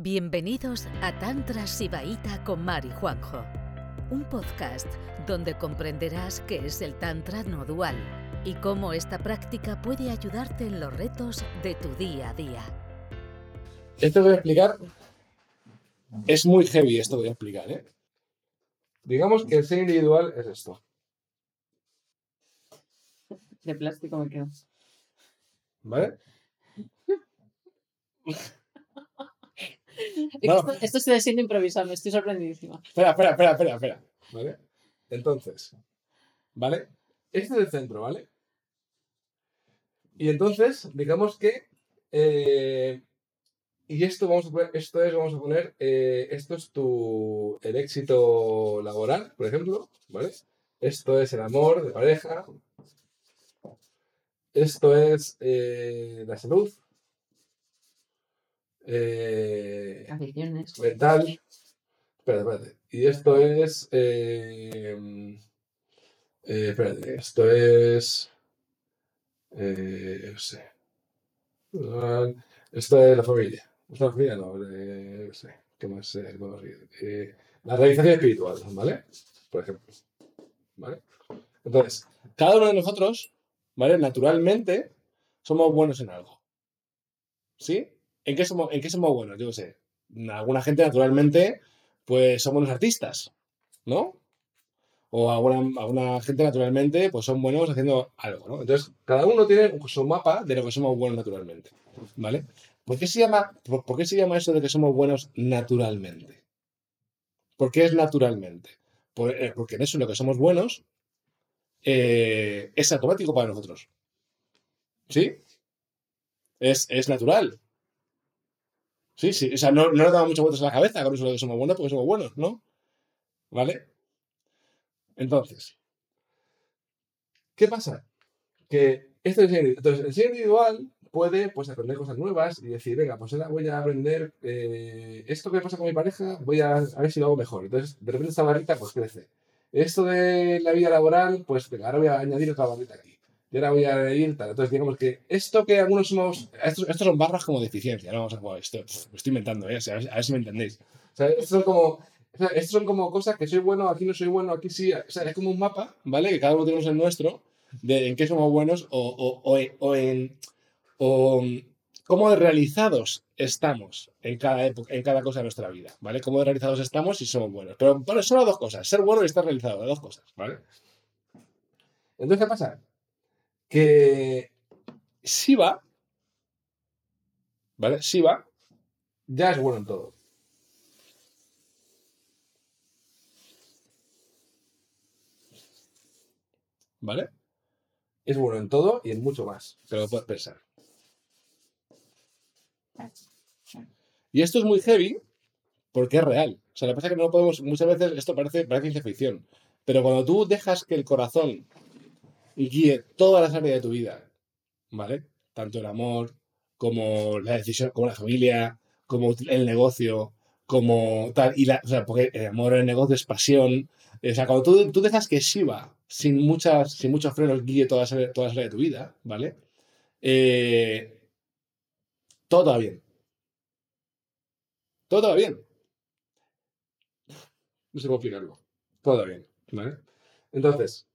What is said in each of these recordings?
Bienvenidos a Tantra Sibaíta con Mari Juanjo, un podcast donde comprenderás qué es el Tantra no dual y cómo esta práctica puede ayudarte en los retos de tu día a día. Esto voy a explicar es muy heavy, esto voy a explicar, ¿eh? Digamos que el ser individual es esto. De plástico me quedo. ¿Vale? Esto, esto estoy siendo improvisado, me estoy sorprendidísima. Espera, espera, espera, espera, espera. ¿Vale? Entonces, ¿vale? Este es el centro, ¿vale? Y entonces, digamos que. eh, y esto vamos a poner, esto es, vamos a poner, eh, esto es tu, el éxito laboral, por ejemplo, ¿vale? Esto es el amor de pareja. Esto es eh, la salud. Eh, Adicciones. mental. Espérate, espérate. Y esto es. eh, eh, espérate, esto es. Eh, no sé. Esto es la familia. Es la familia, no. eh, no sé. ¿Qué más? ¿qué más? Eh, la realización espiritual, ¿vale? Por ejemplo. ¿Vale? Entonces, cada uno de nosotros, ¿vale? Naturalmente, somos buenos en algo. ¿Sí? ¿En qué somos, en qué somos buenos? Yo qué sé. Alguna gente, naturalmente, pues son buenos artistas, ¿no? O alguna, alguna gente, naturalmente, pues son buenos haciendo algo, ¿no? Entonces, cada uno tiene su mapa de lo que somos buenos naturalmente, ¿vale? ¿Por qué se llama, por, qué se llama eso de que somos buenos naturalmente? ¿Por qué es naturalmente? Eh, porque en eso lo que somos buenos eh, es automático para nosotros. ¿Sí? Es, es natural. Sí, sí. O sea, no, no nos damos muchas vueltas a la cabeza con eso de que somos buenos porque somos buenos, ¿no? ¿Vale? Entonces, ¿qué pasa? Que esto es el ser individual. Entonces, el ser individual puede pues, aprender cosas nuevas y decir, venga, pues ahora voy a aprender eh, esto que pasa con mi pareja, voy a, a ver si lo hago mejor. Entonces, de repente esta barrita pues crece. Esto de la vida laboral, pues venga, ahora voy a añadir otra barrita aquí. Y ahora voy a añadir tal. Entonces, digamos que esto que algunos somos. Estos, estos son barras como de eficiencia, ¿no? Vamos a jugar esto. Lo estoy inventando, ¿eh? A ver, si me entendéis. O sea, estos son como. estos son como cosas que soy bueno, aquí no soy bueno, aquí sí. O sea, es como un mapa, ¿vale? Que cada uno tenemos el nuestro, de en qué somos buenos o, o, o, o en. o cómo realizados estamos en cada época, en cada cosa de nuestra vida, ¿vale? Cómo realizados estamos y somos buenos. Pero bueno, son las dos cosas, ser bueno y estar realizado, las dos cosas, ¿vale? Entonces, ¿qué pasa? Que Shiva, ¿vale? Shiva ya es bueno en todo. ¿Vale? Es bueno en todo y en mucho más. Te lo puedes pensar. Y esto es muy heavy porque es real. O sea, lo que pasa es que no podemos. Muchas veces esto parece, parece ficción. Pero cuando tú dejas que el corazón guíe todas las áreas de tu vida, ¿vale? Tanto el amor, como la decisión, como la familia, como el negocio, como tal. Y la, o sea, porque el amor, el negocio es pasión. O sea, cuando tú, tú dejas que Shiva, sin, muchas, sin muchos frenos, guíe todas todas las áreas de tu vida, ¿vale? Eh, todo va bien. Todo va bien. No sé cómo explicarlo. Todo va bien, ¿vale? Entonces,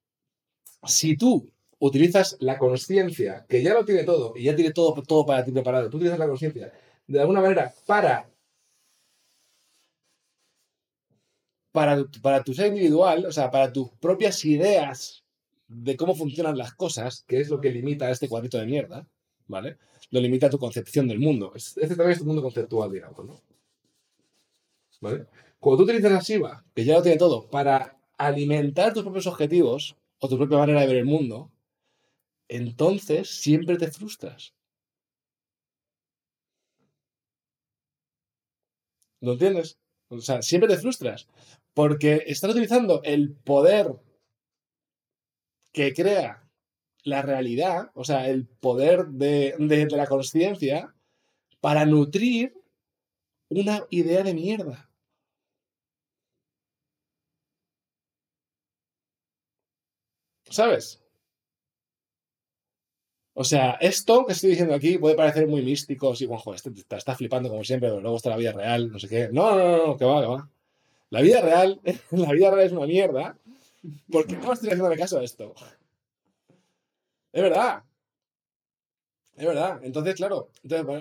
si tú utilizas la conciencia, que ya lo tiene todo, y ya tiene todo, todo para ti preparado, tú utilizas la conciencia de alguna manera para, para, para tu ser individual, o sea, para tus propias ideas de cómo funcionan las cosas, que es lo que limita a este cuadrito de mierda, ¿vale? Lo limita a tu concepción del mundo. Es- Este también es tu mundo conceptual, digamos, ¿no? ¿Vale? Cuando tú utilizas la Shiva, que ya lo tiene todo, para alimentar tus propios objetivos o tu propia manera de ver el mundo, entonces siempre te frustras. ¿Lo entiendes? O sea, siempre te frustras. Porque estás utilizando el poder que crea la realidad, o sea, el poder de, de- de la conciencia, para nutrir una idea de mierda. ¿Sabes? O sea, esto que estoy diciendo aquí puede parecer muy místico, sí, Juanjo, este te está flipando como siempre, pero luego está la vida real, no sé qué. No, no, no, no, que va, que va. La vida real, la vida real es una mierda. ¿Por qué no estoy haciendo caso a esto? Es verdad. Es verdad. Entonces, claro,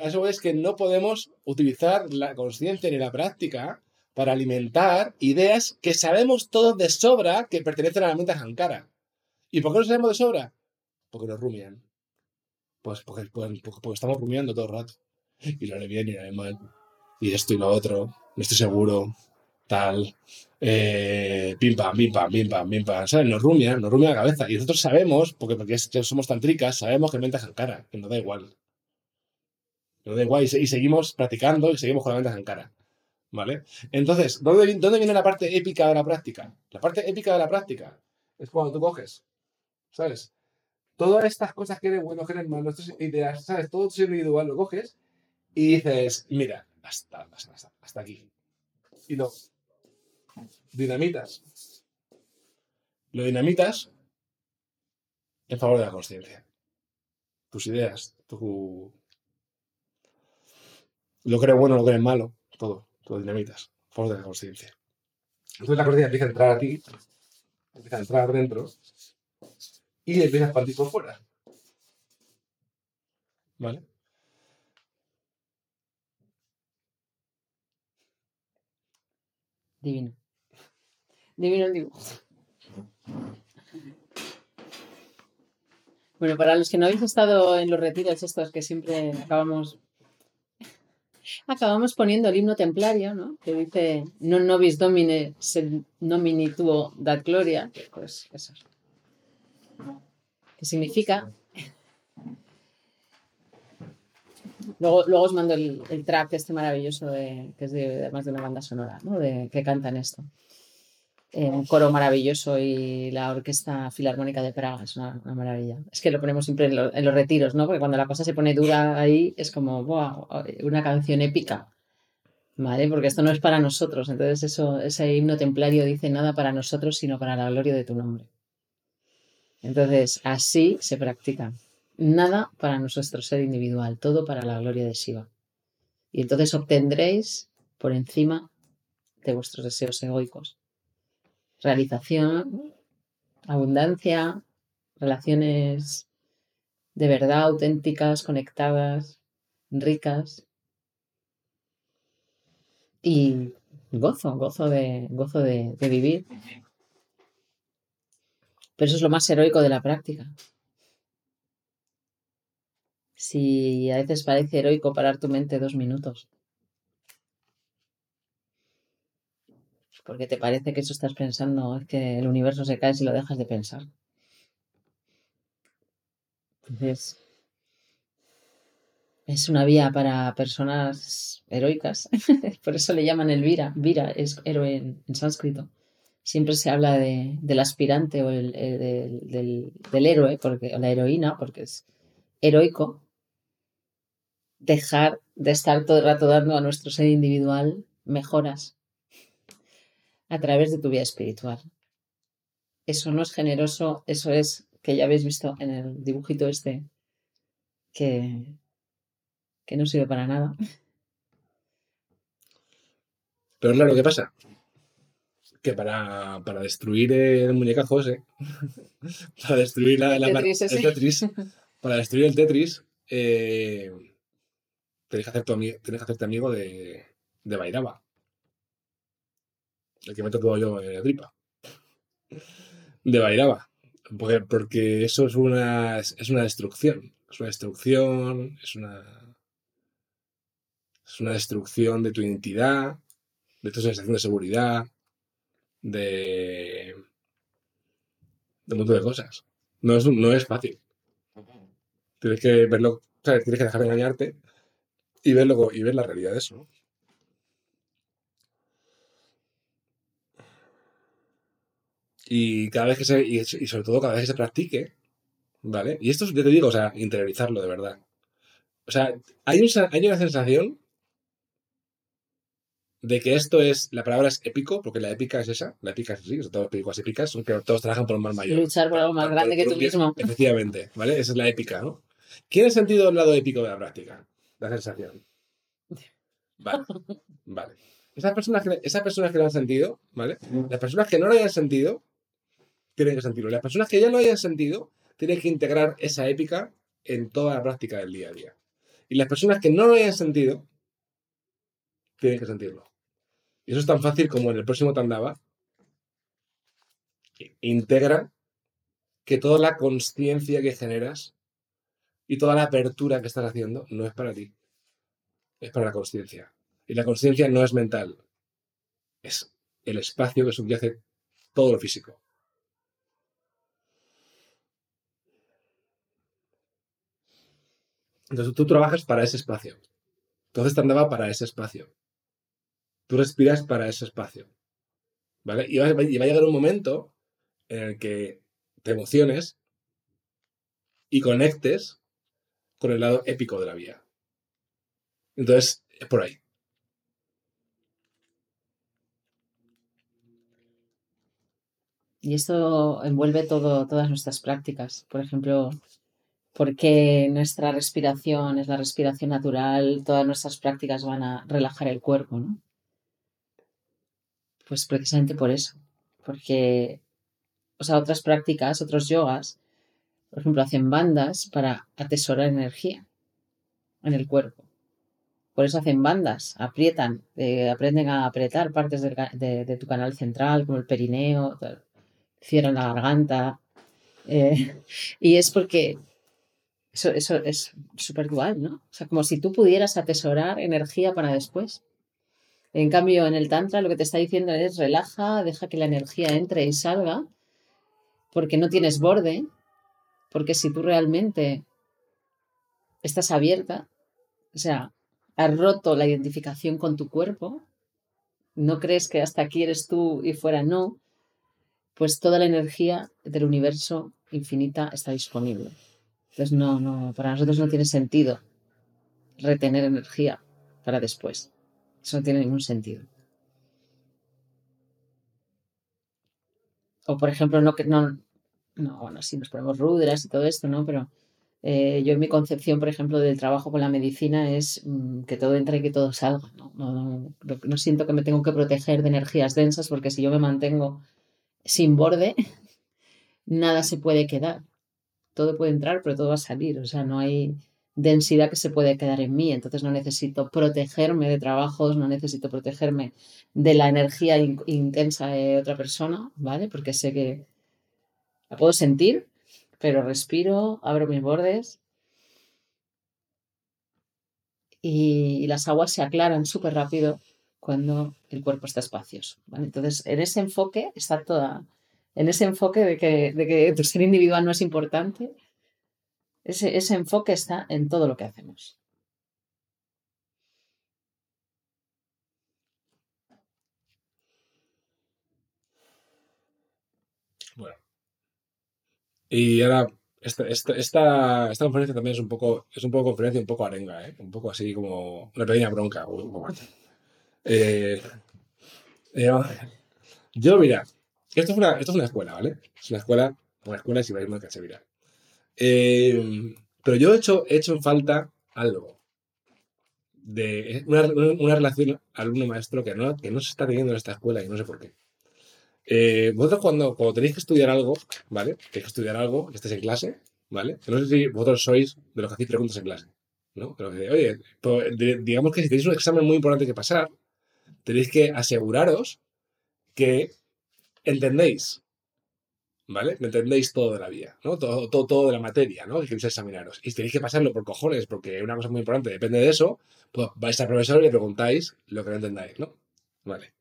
eso es que no podemos utilizar la conciencia ni la práctica para alimentar ideas que sabemos todos de sobra que pertenecen a la mente Ankara. ¿Y por qué no sabemos de sobra? Porque nos rumian. Pues porque, porque estamos rumiando todo el rato. Y lo haré bien y lo haré mal. Y esto y lo otro. No estoy seguro. Tal. Eh, pim pam, pim pam, pim pam, pim pam. ¿Sabes? Nos rumia, nos rumia la cabeza. Y nosotros sabemos, porque, porque somos tan tricas, sabemos que mente Ankara, que nos da igual. Nos da igual. Y, seguimos practicando y seguimos con la mente Ankara. ¿Vale? Entonces, ¿dónde, ¿dónde viene la parte épica de la práctica? La parte épica de la práctica es cuando tú coges, ¿sabes? Todas estas cosas que eres bueno, que eres malo, estas ideas, ¿sabes? Todo tu individual lo coges y dices, mira, hasta, hasta, hasta aquí. Y lo dinamitas. Lo dinamitas en favor de la conciencia. Tus ideas, tu... Lo que eres bueno, lo que eres malo, todo todo dinamitas, favor de la conciencia. Entonces la conciencia empieza a entrar a ti, empieza a entrar dentro y empieza a expandir por fuera. ¿Vale? Divino. Divino el dibujo. Bueno, para los que no habéis estado en los retiros estos que siempre acabamos acabamos poniendo el himno templario, ¿no? Que dice, non nobis domine sed nomini tuo dat gloria. Pues eso. ¿Qué significa? Luego, luego os mando el, track este maravilloso de, que es de, además de una banda sonora, ¿no? De, que cantan esto un coro maravilloso y la Orquesta Filarmónica de Praga, es una, maravilla. Es que lo ponemos siempre en, los retiros, ¿no? Porque cuando la cosa se pone dura ahí es como, una canción épica, ¿vale? Porque esto no es para nosotros, entonces eso, ese himno templario dice nada para nosotros, sino para la gloria de tu nombre. Entonces, así se practica. Nada para nuestro ser individual, todo para la gloria de Shiva. Y entonces obtendréis por encima de vuestros deseos egoicos realización, abundancia, relaciones de verdad auténticas, conectadas, ricas y gozo, gozo de, gozo de, de vivir. Pero eso es lo más heroico de la práctica. Si a veces parece heroico parar tu mente dos minutos, porque te parece que eso estás pensando, es que el universo se cae si lo dejas de pensar. Entonces, es una vía para personas heroicas, por eso le llaman el Vira. Vira es héroe en, sánscrito. Siempre se habla de, del aspirante o el, del, del, héroe porque, o la heroína, porque es heroico dejar de estar todo el rato dando a nuestro ser individual mejoras a través de tu vida espiritual. Eso no es generoso, eso es que ya habéis visto en el dibujito este, que, que no sirve para nada. Pero claro, ¿qué pasa? Que para, destruir el muñecazo ese, para destruir la, el, tetris, para destruir el Tetris, eh, tienes, que hacer tienes que hacerte amigo de, de Bairaba el que me tocó yo en la tripa, de Bairaba. Porque, porque eso es una, es una destrucción. Es una destrucción, es una. Es una destrucción de tu identidad, de tu sensación de seguridad, de. de un montón de cosas. No es, no es fácil. Tienes que verlo, tienes que dejar de engañarte y verlo y ver la realidad de eso. Y cada vez que se, y, sobre todo cada vez que se practique, ¿vale? Y esto, yo te digo, o sea, interiorizarlo de verdad. O sea, hay, hay una sensación de que esto es, la palabra es épico, porque la épica es esa, la épica es así, todas las películas épicas son que todos trabajan por un mal mayor. Luchar por algo más grande que tú mismo. Efectivamente, ¿vale? Esa es la épica, ¿no? ¿Quién ha sentido el lado épico de la práctica? La sensación. Vale. Vale. Esas personas que, esas personas que lo han sentido, ¿vale? Las personas que no lo hayan sentido, tienen que sentirlo. Las personas que ya lo hayan sentido, tienen que integrar esa épica en toda la práctica del día a día. Y las personas que no lo hayan sentido, tienen que sentirlo. Y eso es tan fácil como en el próximo Tandava, integra que toda la conciencia que generas y toda la apertura que estás haciendo no es para ti, es para la conciencia. Y la conciencia no es mental, es el espacio que subyace todo lo físico. Entonces tú trabajas para ese espacio. Entonces te andaba para ese espacio. Tú respiras para ese espacio. ¿Vale? Y va, a llegar un momento en el que te emociones y conectes con el lado épico de la vida. Entonces, es por ahí. Y esto envuelve todo, todas nuestras prácticas. Por ejemplo, porque nuestra respiración es la respiración natural, todas nuestras prácticas van a relajar el cuerpo, ¿no? Pues precisamente por eso. Porque, o sea, otras prácticas, otros yogas, por ejemplo, hacen bandas para atesorar energía en el cuerpo. Por eso hacen bandas, aprietan, eh, aprenden a apretar partes de, tu canal central, como el perineo, cierran la garganta. Eh, y es porque eso, eso es súper dual, ¿no? O sea, como si tú pudieras atesorar energía para después. En cambio, en el Tantra lo que te está diciendo es relaja, deja que la energía entre y salga, porque no tienes borde, porque si tú realmente estás abierta, o sea, has roto la identificación con tu cuerpo, no crees que hasta aquí eres tú y fuera no, pues toda la energía del universo infinita está disponible. Entonces, no, no, para nosotros no tiene sentido retener energía para después. Eso no tiene ningún sentido. O, por ejemplo, no que no, no, bueno, sí nos ponemos ruderas y todo esto, ¿no? Pero eh, yo en mi concepción, por ejemplo, del trabajo con la medicina es mm, que todo entre y que todo salga, ¿no? No, no siento que me tengo que proteger de energías densas porque si yo me mantengo sin borde, nada se puede quedar. Todo puede entrar, pero todo va a salir. O sea, no hay densidad que se puede quedar en mí. Entonces no necesito protegerme de trabajos, no necesito protegerme de la energía intensa de otra persona, ¿vale? Porque sé que la puedo sentir, pero respiro, abro mis bordes y, las aguas se aclaran súper rápido cuando el cuerpo está espacioso. Entonces, en ese enfoque está toda, en ese enfoque de que, de que tu ser individual no es importante, ese, ese enfoque está en todo lo que hacemos. Y ahora, esta, esta, esta, conferencia también es un poco, es un poco conferencia, un poco arenga, ¿eh? un poco así como una pequeña bronca. Eh, eh, yo, mira, esto es, una, esto es una escuela, ¿vale? Es una escuela, una escuela si vais a Cachemira. Eh, pero yo he hecho, he hecho en falta algo de una, una relación alumno-maestro que no, que no se está teniendo en esta escuela y no sé por qué. Eh, vosotros cuando, cuando tenéis que estudiar algo, ¿vale? Tenéis que estudiar algo, que estéis en clase, ¿vale? No sé si vosotros sois de los que hacéis preguntas en clase, ¿no? Pero, oye, pues, digamos que si tenéis un examen muy importante que pasar, tenéis que aseguraros que entendéis, ¿vale? Me entendéis todo de la vida, ¿no? Todo, todo, todo de la materia, ¿no? Que queréis examinaros. Y tenéis que pasarlo por cojones, porque una cosa muy importante depende de eso, pues vais al profesor y le preguntáis lo que no entendáis, ¿no? Vale.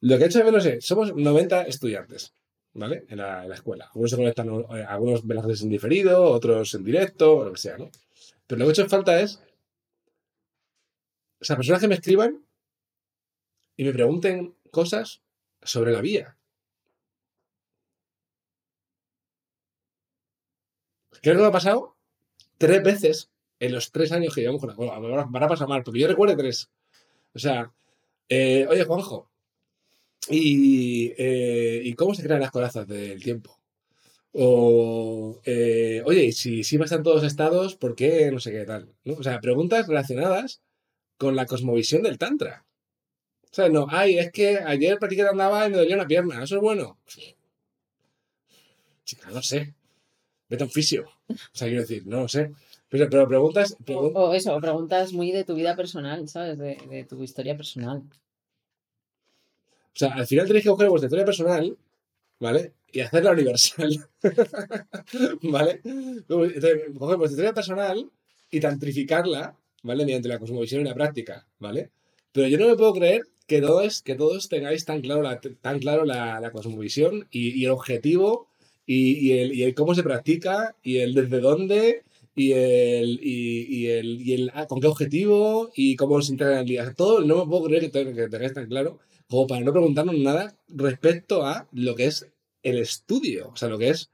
Lo que he hecho de menos es, somos 90 estudiantes, ¿vale? En la, escuela. Algunos se conectan, eh, algunos ven las en diferido, otros en directo, lo que sea, ¿no? Pero lo que he hecho en falta es, o sea, personas que me escriban y me pregunten cosas sobre la vía. Creo que me ha pasado tres veces en los tres años que llevamos con la escuela. Van a pasar mal, porque yo recuerdo tres. O sea, eh, oye, Juanjo, ¿Y, eh, ¿Y cómo se crean las corazas del tiempo? O, eh, oye, y si Shiva está en todos estados, ¿por qué no sé qué tal? O sea, preguntas relacionadas con la cosmovisión del Tantra. O sea, no, ay, es que ayer practiqué andaba y me dolía una pierna, ¿eso es bueno? Chica, no sé. Vete a un fisio. O sea, quiero decir, no lo sé. Pero, pero preguntas, O, pregun- o eso, o preguntas muy de tu vida personal, ¿sabes? De, de tu historia personal. O sea, al final tenéis que coger vuestra historia personal, ¿vale? Y hacerla universal. ¿Vale? Entonces, coger vuestra historia personal y tantrificarla, ¿vale? Mediante la cosmovisión y la práctica, ¿vale? Pero yo no me puedo creer que todos, que todos tengáis tan claro la, tan claro la, la cosmovisión y, y el objetivo y, y el, y el cómo se practica y el desde dónde y el, y, y el, y el ah, con qué objetivo y cómo se integra en el día. Todo no me puedo creer que, te- que tengáis tan claro como para no preguntarnos nada respecto a lo que es el estudio, o sea, lo que es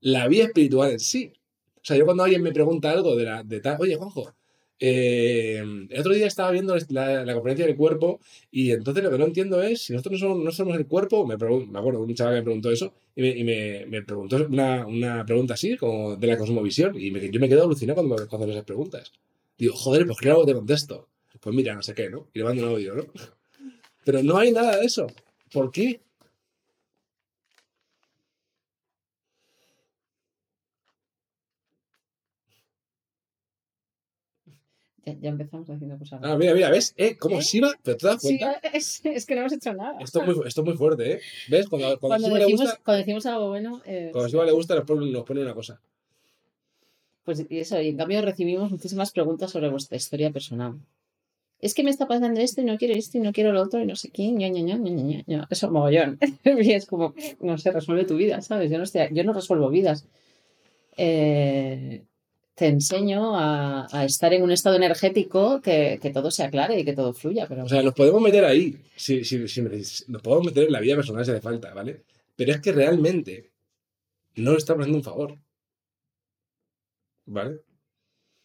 la vida espiritual en sí. O sea, yo cuando alguien me pregunta algo de la de tal, oye, Juanjo, eh, el otro día estaba viendo la, la conferencia del cuerpo y entonces lo que no entiendo es si nosotros no somos, no somos el cuerpo, me, me acuerdo, un chaval que me preguntó eso y me, y me, me preguntó una, una pregunta así, como de la cosmovisión, y yo me quedo alucinado cuando me hacen esas preguntas. Digo, joder, pues claro, te contesto. Pues mira, no sé qué, ¿no? Y le mando un audio, ¿no? Pero no hay nada de eso. ¿Por qué? Ya, ya empezamos haciendo cosas. Ah, mira, mira, ¿ves? ¿Eh? ¿Cómo ¿Eh? Shiva? ¿Pero te das Sí, cuenta? es, es que no hemos hecho nada. Esto es muy, esto es muy fuerte, ¿eh? ¿Ves? Cuando, cuando, Cuando Shiva le decimos, gusta, cuando decimos algo bueno, eh, cuando a Shiva le gusta nos pone, nos pone una cosa. pues eso, y en cambio recibimos muchísimas preguntas sobre vuestra historia personal. Es que me está pasando esto y no quiero esto y no quiero lo otro y no sé quién, ña, ña, ña, ña, ña. Eso, mogollón. y es como, no sé, resuelve tu vida, ¿sabes? Yo no, estoy, yo no resuelvo vidas. Eh, te enseño a, a estar en un estado energético que, que todo se aclare y que todo fluya, pero O sea, nos podemos meter ahí, si, si, si nos podemos meter en la vida personal si hace falta, ¿vale? Pero es que realmente no le estamos haciendo un favor. ¿Vale?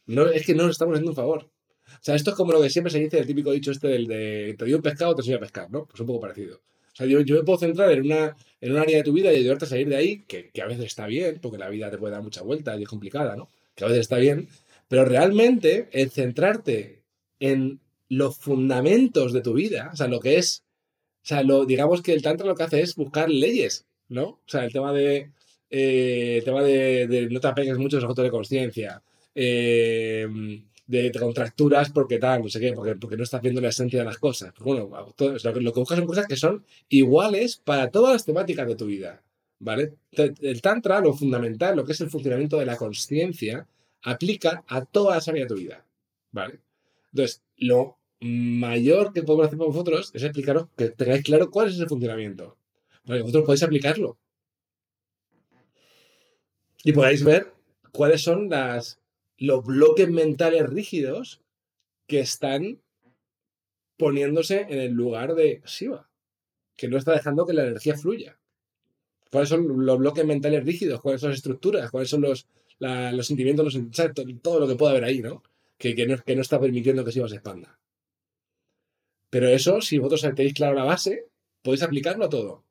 No, es que no le estamos haciendo un favor. O sea, esto es como lo que siempre se dice, el típico dicho este del de te doy un pescado, te enseño a pescar, ¿no? Pues un poco parecido. O sea, yo, yo me puedo centrar en, una, en un área de tu vida y ayudarte a salir de ahí, que, que a veces está bien, porque la vida te puede dar mucha vuelta y es complicada, ¿no? Que a veces está bien, pero realmente el centrarte en los fundamentos de tu vida, o sea, lo que es, o sea, lo, digamos que el tantra lo que hace es buscar leyes, ¿no? O sea, el tema de, eh, el tema de, no te apegues mucho a los de conciencia, eh, de te contracturas porque tal, no sé qué, porque, porque no estás viendo la esencia de las cosas. Pues bueno, lo que buscas son cosas que son iguales para todas las temáticas de tu vida, ¿vale? El tantra, lo fundamental, lo que es el funcionamiento de la conciencia, aplica a todas las áreas de tu vida, ¿vale? Entonces, lo mayor que podemos hacer para vosotros es explicaros que tengáis claro cuál es ese funcionamiento. Para que vosotros podáis aplicarlo. Y podáis ver cuáles son las, los bloques mentales rígidos que están poniéndose en el lugar de Shiva. Que no está dejando que la energía fluya. ¿Cuáles son los bloques mentales rígidos? ¿Cuáles son las estructuras? ¿Cuáles son los, los sentimientos? Los, todo lo que pueda haber ahí, ¿no? Que, que no, que no está permitiendo que Shiva se expanda. Pero eso, si vosotros tenéis claro la base, podéis aplicarlo a todo.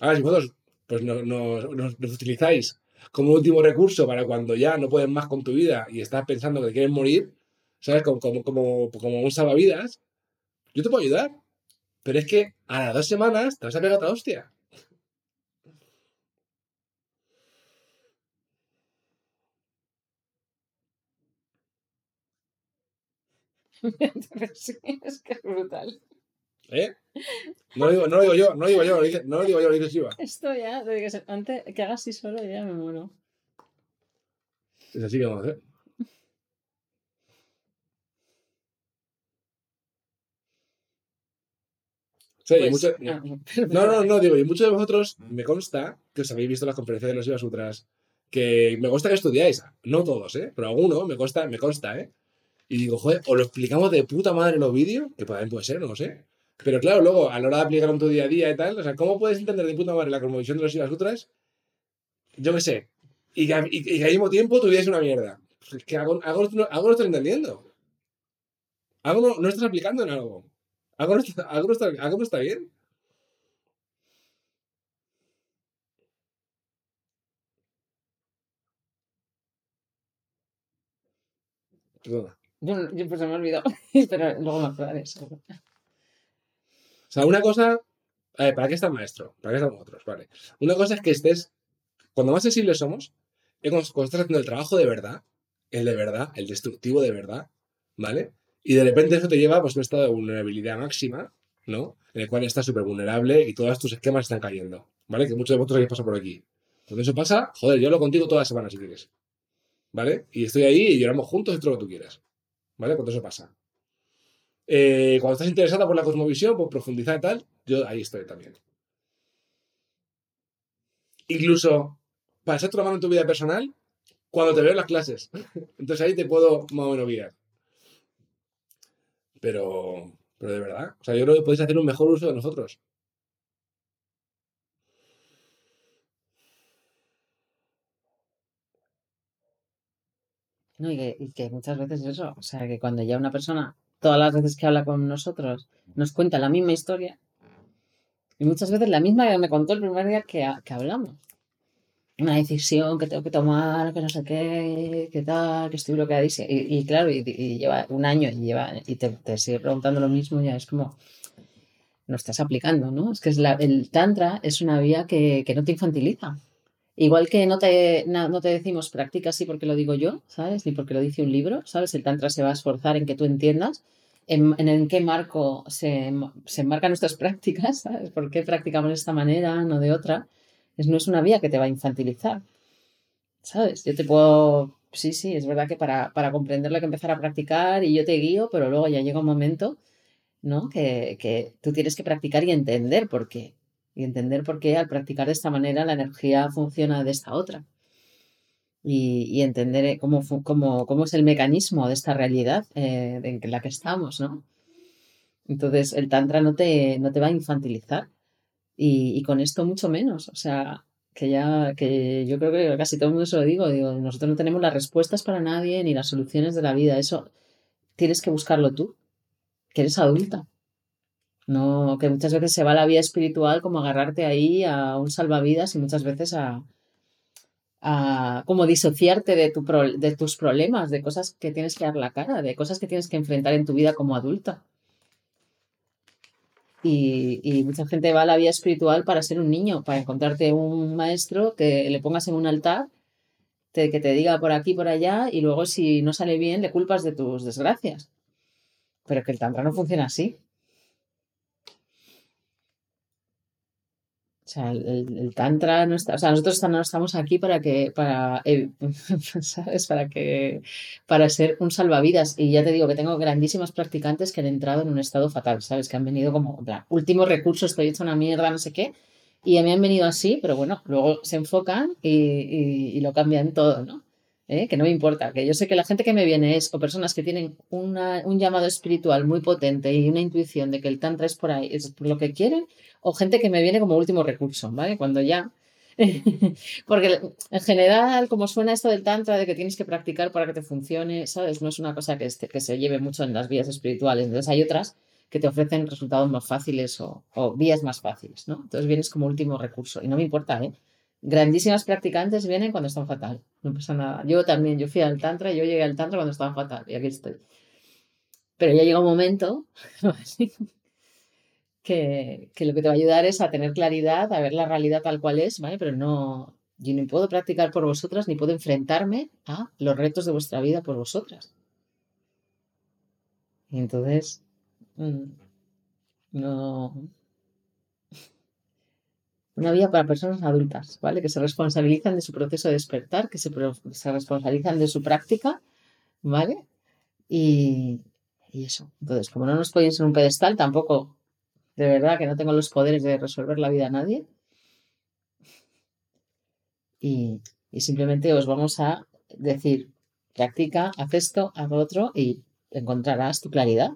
Ahora, si vosotros pues, no- no- nos, nos utilizáis como último recurso para cuando ya no puedes más con tu vida y estás pensando que quieres morir, ¿sabes? Como, como, como, como un salvavidas, yo te puedo ayudar. Pero es que a las dos semanas te vas a pegar otra hostia. sí, es que es brutal. ¿Eh? No lo digo, no lo digo yo, no lo digo yo, lo dice- no lo digo yo, lo Shiva. Esto ya, que antes que hagas así solo, ya me muero. Es así que vamos a hacer. Sí, Pues, mucho- ah, No, no, no, digo, y muchos de vosotros me consta que os habéis visto las conferencias de los Shiva Sutras, que me consta que estudiáis, no todos, ¿eh? Pero alguno me consta, me consta, ¿eh? Y digo, joder, o lo explicamos de puta madre en los vídeos, que también puede ser, no lo sé. Pero claro, luego, a la hora de aplicarlo en tu día a día y tal, o sea, ¿cómo puedes entender de puta madre la cosmovisión de los y las otras? Yo qué sé. Y y, al mismo tiempo tuviese una mierda. Es que algo, algo, algo lo estoy entendiendo. Algo no, no, estás aplicando en algo. Algo no está, algo está, algo no está bien. Perdona. Yo, pues se me ha olvidado, pero luego me acordaré. seguro. O sea, una cosa. Ver, ¿para qué está el maestro? ¿Para qué estamos nosotros? Vale. Una cosa es que estés. Cuando más sensibles somos, es cuando, estás haciendo el trabajo de verdad, el de verdad, el destructivo de verdad, ¿vale? Y de repente eso te lleva pues, a un estado de vulnerabilidad máxima, ¿no? En el cual estás súper vulnerable y todos tus esquemas están cayendo, ¿vale? Que muchos de vosotros habéis pasado por aquí. Cuando eso pasa, joder, yo hablo contigo toda la semana si quieres, ¿vale? Y estoy ahí y lloramos juntos y todo lo que tú quieras, ¿vale? Cuando eso pasa. Eh, cuando estás interesada por la cosmovisión, por profundizar y tal, yo ahí estoy también. Incluso para echar otra mano en tu vida personal, cuando te veo en las clases. Entonces ahí te puedo más o menos guiar. Pero, pero de verdad, o sea, yo creo que podéis hacer un mejor uso de nosotros. No, y, que, y que muchas veces eso, o sea, que cuando ya una persona, todas las veces que habla con nosotros, nos cuenta la misma historia, y muchas veces la misma que me contó el primer día que, que hablamos. Una decisión que tengo que tomar, que no sé qué, que tal, que estoy bloqueadísima. Y, claro, y, y lleva un año y, lleva, y te, te sigue preguntando lo mismo, ya es como, no estás aplicando, ¿no? Es que es la- el tantra es una vía que, que no te infantiliza. Igual que no te, no te decimos practica así porque lo digo yo, ¿sabes? Ni porque lo dice un libro, ¿sabes? El Tantra se va a esforzar en que tú entiendas en, en, en qué marco se, se enmarcan nuestras prácticas, ¿sabes? ¿Por qué practicamos de esta manera, no de otra? Es, no es una vía que te va a infantilizar, ¿sabes? Yo te puedo... Sí, sí, es verdad que para, para comprenderlo hay que empezar a practicar y yo te guío, pero luego ya llega un momento, ¿no? Que, que tú tienes que practicar y entender por qué y entender por qué al practicar de esta manera la energía funciona de esta otra. Y, y entender eh, cómo, cómo, cómo es el mecanismo de esta realidad eh, en la que estamos, ¿no? Entonces el tantra no te, no te va a infantilizar y, y con esto mucho menos. O sea, que ya, que yo creo que casi todo el mundo se lo digo, digo, nosotros no tenemos las respuestas para nadie ni las soluciones de la vida. Eso tienes que buscarlo tú, que eres adulta. No, que muchas veces se va la vía espiritual como agarrarte ahí a un salvavidas y muchas veces a, a como disociarte de, tu pro- de tus problemas, de cosas que tienes que dar la cara, de cosas que tienes que enfrentar en tu vida como adulta. Y, y mucha gente va a la vía espiritual para ser un niño, para encontrarte un maestro que le pongas en un altar, te- que te diga por aquí, por allá, y luego si no sale bien le culpas de tus desgracias. Pero que el tantra no funciona así. O sea, el, tantra no está, o sea, nosotros no estamos aquí para que, para, ¿sabes? Para que, para ser un salvavidas. Y ya te digo que tengo grandísimas practicantes que han entrado en un estado fatal, ¿sabes? Que han venido como, en plan, último recurso, estoy hecho una mierda, no sé qué. Y a mí han venido así, pero bueno, luego se enfocan y- y lo cambian todo, ¿no? ¿Eh? Que no me importa, que yo sé que la gente que me viene es o personas que tienen una- un llamado espiritual muy potente y una intuición de que el tantra es por ahí, es por lo que quieren, o gente que me viene como último recurso, ¿vale? Cuando ya... Porque en general, como suena esto del tantra, de que tienes que practicar para que te funcione, ¿sabes? No es una cosa que, este- que se lleve mucho en las vías espirituales. Entonces hay otras que te ofrecen resultados más fáciles o, o vías más fáciles, ¿no? Entonces vienes como último recurso. Y no me importa, ¿eh? Grandísimas practicantes vienen cuando están fatal. No pasa nada. Yo también, yo fui al tantra, yo llegué al tantra cuando estaba fatal y aquí estoy. Pero ya llega un momento que, que lo que te va a ayudar es a tener claridad, a ver la realidad tal cual es, ¿vale? Pero no, yo ni puedo practicar por vosotras, ni puedo enfrentarme a los retos de vuestra vida por vosotras. Y entonces, mm, no. Una vía para personas adultas, ¿vale? Que se responsabilizan de su proceso de despertar, que se, se responsabilizan de su práctica, ¿vale? Y, y eso. Entonces, como no nos podéis en un pedestal, tampoco, de verdad, que no tengo los poderes de resolver la vida a nadie. Y, y simplemente os vamos a decir, practica, haz esto, haz otro y encontrarás tu claridad.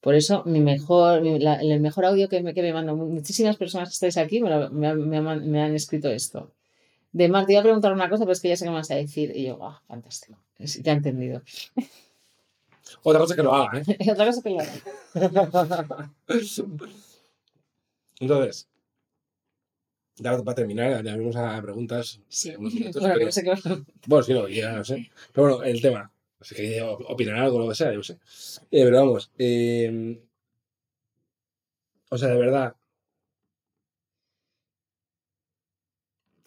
Por eso, mi mejor, mi- la- el mejor audio que me, que me mandan muchísimas personas que estáis aquí me, lo- me han- me escrito esto. De Mar, te iba a preguntar una cosa, pero es que ya sé qué me vas a decir. Y yo, ah, fantástico. Sí, te he entendido. Otra cosa que lo haga, ¿eh? Otra cosa que lo haga. Entonces, ya para terminar, ya vamos a preguntas. Sí. minutos, Bueno, pero- no sé qué Bueno, sí, no, ya no sé. Pero bueno, el tema. Así que opinar algo, lo que sea, yo sé. Eh, pero vamos, eh, o sea, de verdad,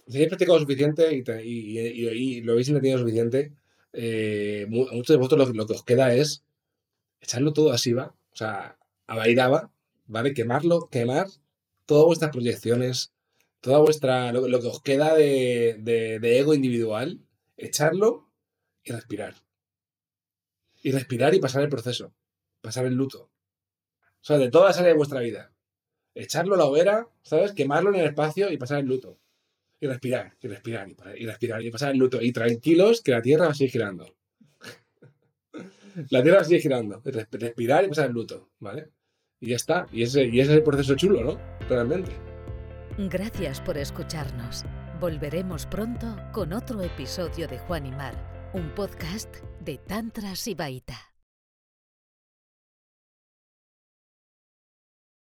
si habéis practicado suficiente y, lo habéis entendido suficiente, eh, muchos de vosotros lo, que- os queda es echarlo todo así, ¿va? O sea, a ¿vale? Quemarlo, quemar todas vuestras proyecciones, toda vuestra, lo, que os queda de ego individual, echarlo y respirar. Y respirar y pasar el proceso, pasar el luto. O sea, de toda esa área de vuestra vida. Echarlo a la hoguera, ¿sabes? Quemarlo en el espacio y pasar el luto. Y respirar, y respirar, y, respirar, y pasar el luto. Y tranquilos que la Tierra va a seguir girando. La Tierra va a seguir girando. Respirar y pasar el luto, ¿vale? Y ya está. Y ese, y ese es el proceso chulo, ¿no? Realmente. Gracias por escucharnos. Volveremos pronto con otro episodio de Juan y Mar, un podcast de Tantra Sibaita.